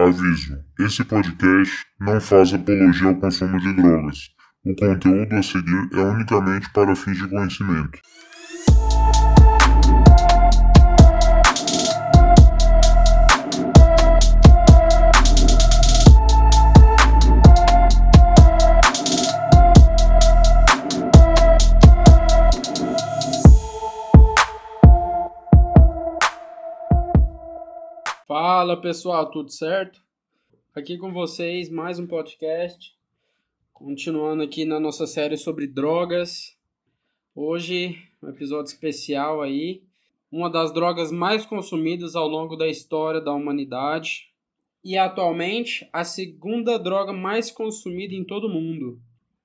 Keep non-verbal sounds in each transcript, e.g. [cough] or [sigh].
Aviso: esse podcast não faz apologia ao consumo de drogas. O conteúdo a seguir é unicamente para fins de conhecimento. Fala pessoal, tudo certo? Aqui com vocês mais um podcast, continuando aqui na nossa série sobre drogas. Hoje, um episódio especial aí, uma das drogas mais consumidas ao longo da história da humanidade e atualmente a segunda droga mais consumida em todo o mundo,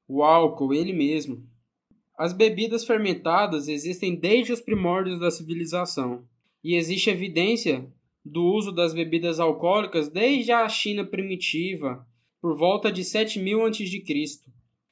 o álcool, ele mesmo. As bebidas fermentadas existem desde os primórdios da civilização e existe evidência do uso das bebidas alcoólicas desde a China primitiva, por volta de 7000 a.C.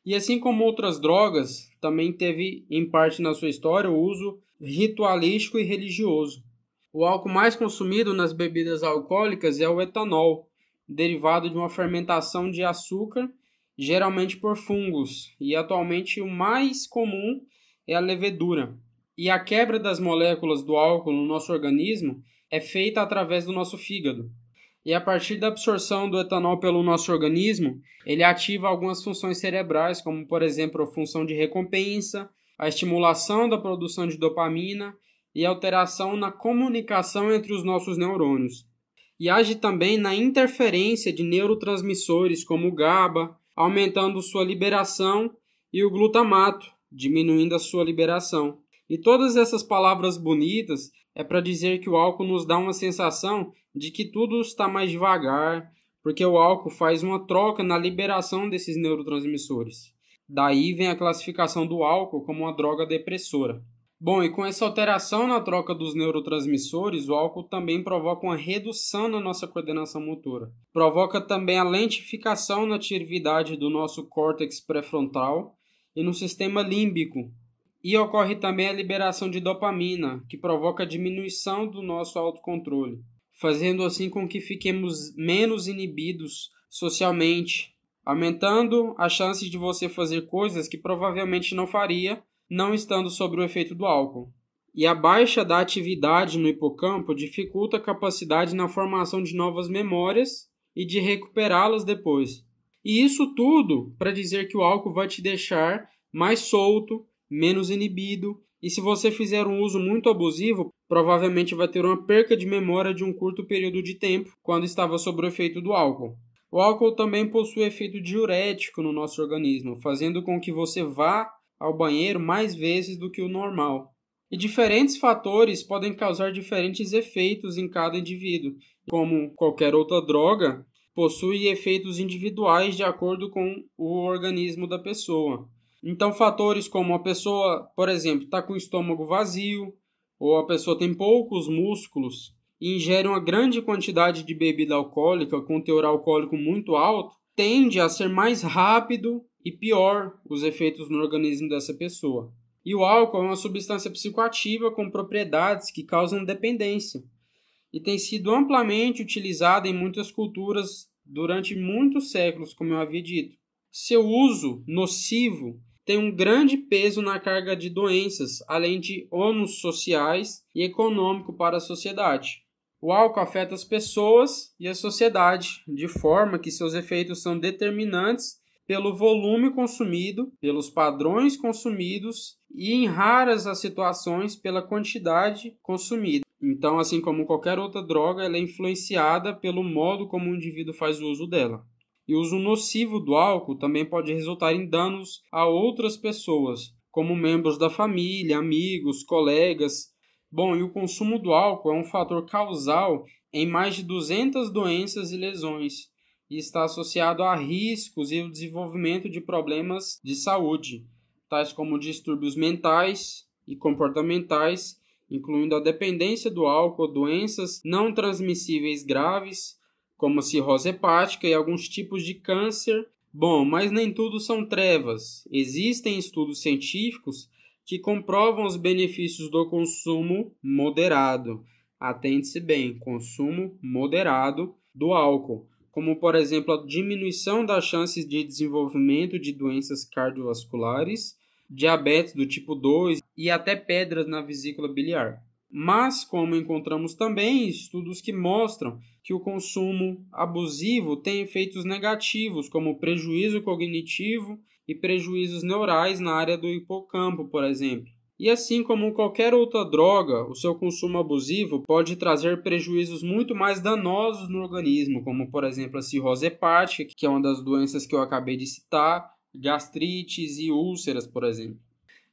E assim como outras drogas, também teve em parte na sua história o uso ritualístico e religioso. O álcool mais consumido nas bebidas alcoólicas é o etanol, derivado de uma fermentação de açúcar, geralmente por fungos, e atualmente o mais comum é a levedura. E a quebra das moléculas do álcool no nosso organismo é feita através do nosso fígado. E a partir da absorção do etanol pelo nosso organismo, ele ativa algumas funções cerebrais, como por exemplo a função de recompensa, a estimulação da produção de dopamina e alteração na comunicação entre os nossos neurônios. E age também na interferência de neurotransmissores como o GABA, aumentando sua liberação, e o glutamato, diminuindo a sua liberação. E todas essas palavras bonitas é para dizer que o álcool nos dá uma sensação de que tudo está mais devagar, porque o álcool faz uma troca na liberação desses neurotransmissores. Daí vem a classificação do álcool como uma droga depressora. Bom, e com essa alteração na troca dos neurotransmissores, o álcool também provoca uma redução na nossa coordenação motora. Provoca também a lentificação na atividade do nosso córtex pré-frontal e no sistema límbico, e ocorre também a liberação de dopamina, que provoca a diminuição do nosso autocontrole, fazendo assim com que fiquemos menos inibidos socialmente, aumentando a chance de você fazer coisas que provavelmente não faria não estando sob o efeito do álcool. E a baixa da atividade no hipocampo dificulta a capacidade na formação de novas memórias e de recuperá-las depois. E isso tudo para dizer que o álcool vai te deixar mais solto, menos inibido, e se você fizer um uso muito abusivo, provavelmente vai ter uma perca de memória de um curto período de tempo quando estava sob o efeito do álcool. O álcool também possui efeito diurético no nosso organismo, fazendo com que você vá ao banheiro mais vezes do que o normal. E diferentes fatores podem causar diferentes efeitos em cada indivíduo. Como qualquer outra droga, possui efeitos individuais de acordo com o organismo da pessoa. Então, fatores como a pessoa, por exemplo, está com o estômago vazio, ou a pessoa tem poucos músculos e ingere uma grande quantidade de bebida alcoólica com teor alcoólico muito alto, tende a ser mais rápido e pior os efeitos no organismo dessa pessoa. E o álcool é uma substância psicoativa com propriedades que causam dependência e tem sido amplamente utilizada em muitas culturas durante muitos séculos, como eu havia dito. Seu uso nocivo tem um grande peso na carga de doenças, além de ônus sociais e econômico para a sociedade. O álcool afeta as pessoas e a sociedade, de forma que seus efeitos são determinantes pelo volume consumido, pelos padrões consumidos e, em raras as situações, pela quantidade consumida. Então, assim como qualquer outra droga, ela é influenciada pelo modo como o indivíduo faz o uso dela. E o uso nocivo do álcool também pode resultar em danos a outras pessoas, como membros da família, amigos, colegas. Bom, e o consumo do álcool é um fator causal em mais de 200 doenças e lesões e está associado a riscos e o desenvolvimento de problemas de saúde, tais como distúrbios mentais e comportamentais, incluindo a dependência do álcool, doenças não transmissíveis graves, como cirrose hepática e alguns tipos de câncer. Bom, mas nem tudo são trevas. Existem estudos científicos que comprovam os benefícios do consumo moderado. Atente-se bem, consumo moderado do álcool. como por exemplo a diminuição das chances de desenvolvimento de doenças cardiovasculares, diabetes do tipo 2 e até pedras na vesícula biliar. Mas, como encontramos também estudos que mostram que o consumo abusivo tem efeitos negativos, como prejuízo cognitivo e prejuízos neurais na área do hipocampo, por exemplo. E assim como qualquer outra droga, o seu consumo abusivo pode trazer prejuízos muito mais danosos no organismo, como por exemplo a cirrose hepática, que é uma das doenças que eu acabei de citar, gastrites e úlceras, por exemplo.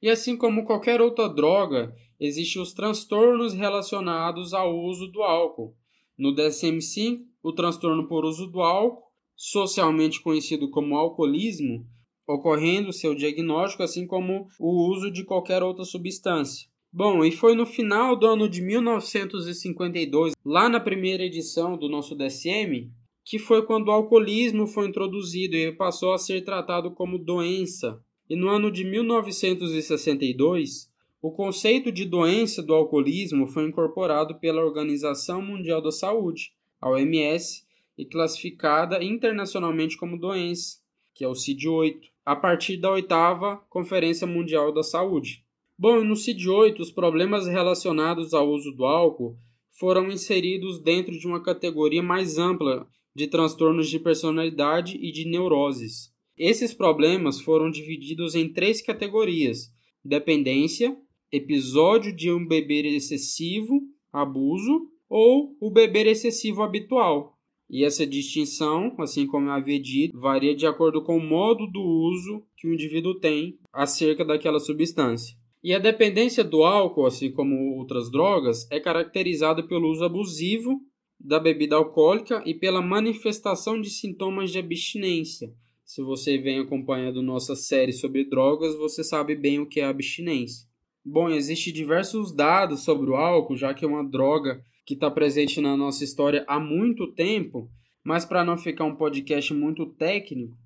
E assim como qualquer outra droga, existem os transtornos relacionados ao uso do álcool. No DSM-5, o transtorno por uso do álcool, socialmente conhecido como alcoolismo, ocorrendo seu diagnóstico, assim como o uso de qualquer outra substância. Bom, e foi no final do ano de 1952, lá na primeira edição do nosso DSM, que foi quando o alcoolismo foi introduzido e passou a ser tratado como doença. E no ano de 1962, o conceito de doença do alcoolismo foi incorporado pela Organização Mundial da Saúde, a OMS, e classificada internacionalmente como doença, que é o CID-8 a partir da oitava Conferência Mundial da Saúde. Bom, no CID-8, os problemas relacionados ao uso do álcool foram inseridos dentro de uma categoria mais ampla de transtornos de personalidade e de neuroses. Esses problemas foram divididos em três categorias: dependência, episódio de um beber excessivo, abuso, ou o beber excessivo habitual, e essa distinção, assim como eu havia dito, varia de acordo com o modo do uso que o indivíduo tem acerca daquela substância. E a dependência do álcool, assim como outras drogas, é caracterizada pelo uso abusivo da bebida alcoólica e pela manifestação de sintomas de abstinência. Se você vem acompanhando nossa série sobre drogas, você sabe bem o que é abstinência. Bom, existem diversos dados sobre o álcool, já que é uma droga que está presente na nossa história há muito tempo, mas para não ficar um podcast muito técnico,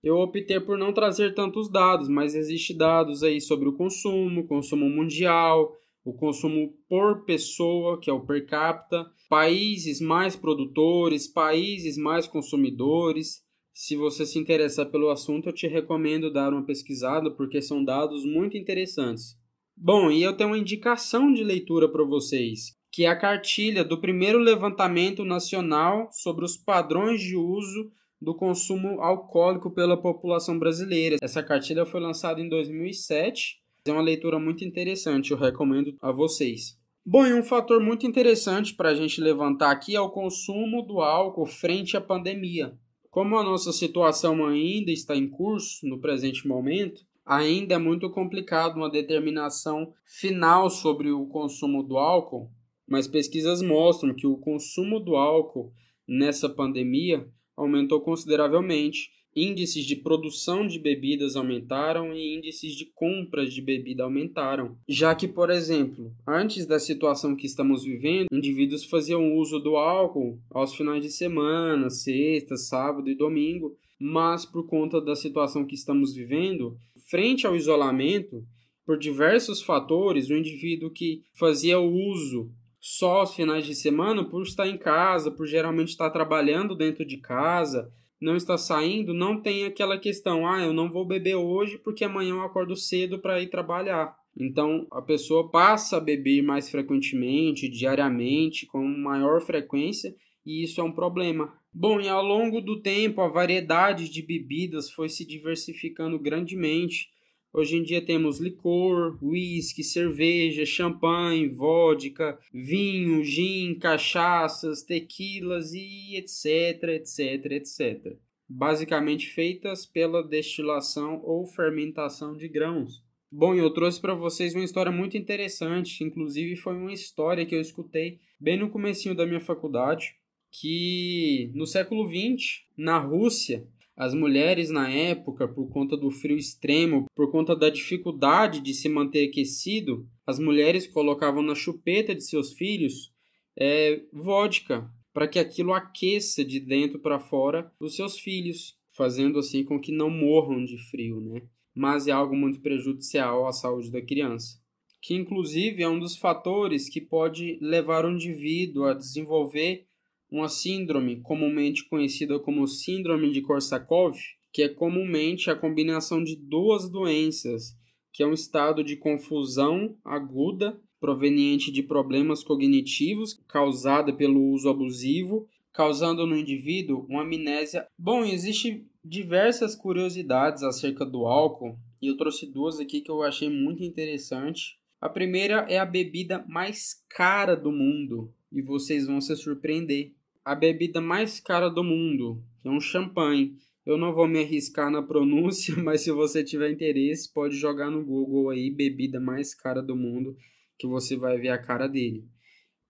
eu optei por não trazer tantos dados, mas existem dados aí sobre o consumo, consumo mundial, o consumo por pessoa, que é o per capita, países mais produtores, países mais consumidores. Se você se interessar pelo assunto, eu te recomendo dar uma pesquisada, porque são dados muito interessantes. Bom, e eu tenho uma indicação de leitura para vocês, que é a cartilha do primeiro levantamento nacional sobre os padrões de uso do consumo alcoólico pela população brasileira. Essa cartilha foi lançada em 2007. É uma leitura muito interessante, eu recomendo a vocês. Bom, e um fator muito interessante para a gente levantar aqui é o consumo do álcool frente à pandemia. Como a nossa situação ainda está em curso no presente momento, ainda é muito complicado uma determinação final sobre o consumo do álcool, mas pesquisas mostram que o consumo do álcool nessa pandemia aumentou consideravelmente. Índices de produção de bebidas aumentaram e índices de compras de bebida aumentaram. Já que, por exemplo, antes da situação que estamos vivendo, indivíduos faziam uso do álcool aos finais de semana, sexta, sábado e domingo, mas por conta da situação que estamos vivendo, frente ao isolamento, por diversos fatores, o indivíduo que fazia uso só aos finais de semana, por estar em casa, por geralmente estar trabalhando dentro de casa, não está saindo, não tem aquela questão, ah, eu não vou beber hoje porque amanhã eu acordo cedo para ir trabalhar. Então a pessoa passa a beber mais frequentemente, diariamente, com maior frequência, e isso é um problema. Bom, e ao longo do tempo a variedade de bebidas foi se diversificando grandemente Hoje em dia temos licor, whisky, cerveja, champanhe, vodka, vinho, gin, cachaças, tequilas e etc, etc, etc. Basicamente feitas pela destilação ou fermentação de grãos. Bom, eu trouxe para vocês uma história muito interessante, inclusive foi uma história que eu escutei bem no comecinho da minha faculdade, que no século XX, na Rússia, as mulheres na época, por conta do frio extremo, por conta da dificuldade de se manter aquecido, as mulheres colocavam na chupeta de seus filhos é, vodka para que aquilo aqueça de dentro para fora os seus filhos, fazendo assim com que não morram de frio, né? Mas é algo muito prejudicial à saúde da criança, que inclusive é um dos fatores que pode levar o indivíduo a desenvolver uma síndrome comumente conhecida como Síndrome de Korsakoff, que é comumente a combinação de duas doenças, que é um estado de confusão aguda proveniente de problemas cognitivos causada pelo uso abusivo, causando no indivíduo uma amnésia. Bom, existe diversas curiosidades acerca do álcool, e eu trouxe duas aqui que eu achei muito interessante. A primeira é a bebida mais cara do mundo, e vocês vão se surpreender. A bebida mais cara do mundo, que é um champanhe. Eu não vou me arriscar na [laughs] pronúncia, mas se você tiver interesse, pode jogar no Google aí bebida mais cara do mundo, que você vai ver a cara dele.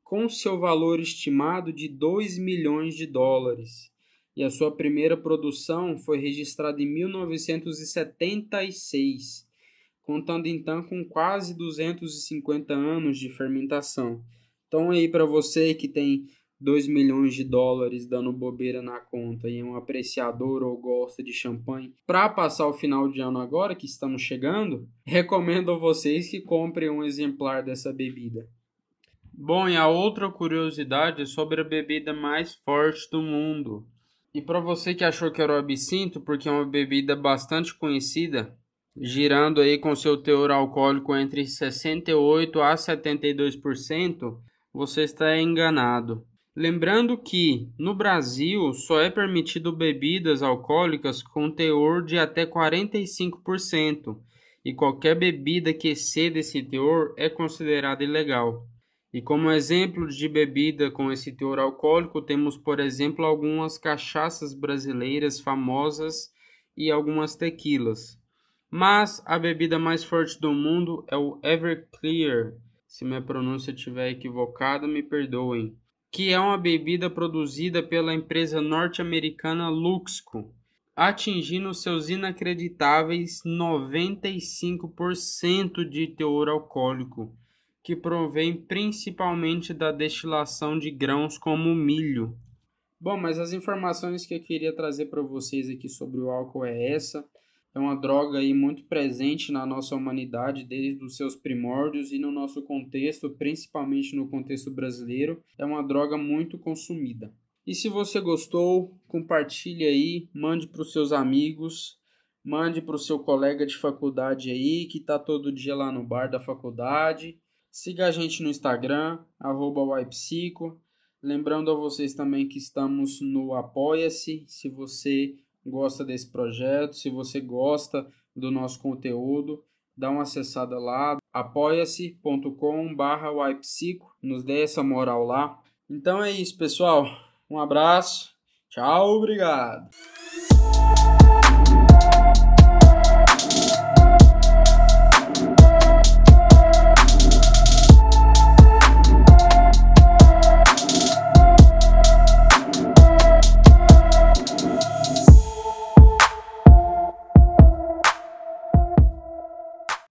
Com seu valor estimado de 2 milhões de dólares. E a sua primeira produção foi registrada em 1976 contando então com quase 250 anos de fermentação. Então aí para você que tem 2 milhões de dólares dando bobeira na conta e é um apreciador ou gosta de champanhe, para passar o final de ano agora que estamos chegando, recomendo a vocês que comprem um exemplar dessa bebida. Bom, e a outra curiosidade é sobre a bebida mais forte do mundo. E para você que achou que era o absinto, porque é uma bebida bastante conhecida, girando aí com seu teor alcoólico entre 68 a 72%, você está enganado. Lembrando que no Brasil só é permitido bebidas alcoólicas com teor de até 45%, e qualquer bebida que exceda esse teor é considerada ilegal. E como exemplo de bebida com esse teor alcoólico, temos, por exemplo, algumas cachaças brasileiras famosas e algumas tequilas. Mas a bebida mais forte do mundo é o Everclear. Se minha pronúncia estiver equivocada, me perdoem. Que é uma bebida produzida pela empresa norte-americana Luxco, atingindo seus inacreditáveis 95% de teor alcoólico, que provém principalmente da destilação de grãos como milho. Bom, mas as informações que eu queria trazer para vocês aqui sobre o álcool é essa é uma droga aí muito presente na nossa humanidade desde os seus primórdios e no nosso contexto, principalmente no contexto brasileiro, é uma droga muito consumida. E se você gostou, compartilhe aí, mande para os seus amigos, mande para o seu colega de faculdade aí que está todo dia lá no bar da faculdade. Siga a gente no Instagram, arroba Lembrando a vocês também que estamos no Apoia-se. Se você gosta desse projeto, se você gosta do nosso conteúdo, dá uma acessada lá, apoia-se.com barra nos dê essa moral lá. Então é isso, pessoal. Um abraço, tchau, obrigado.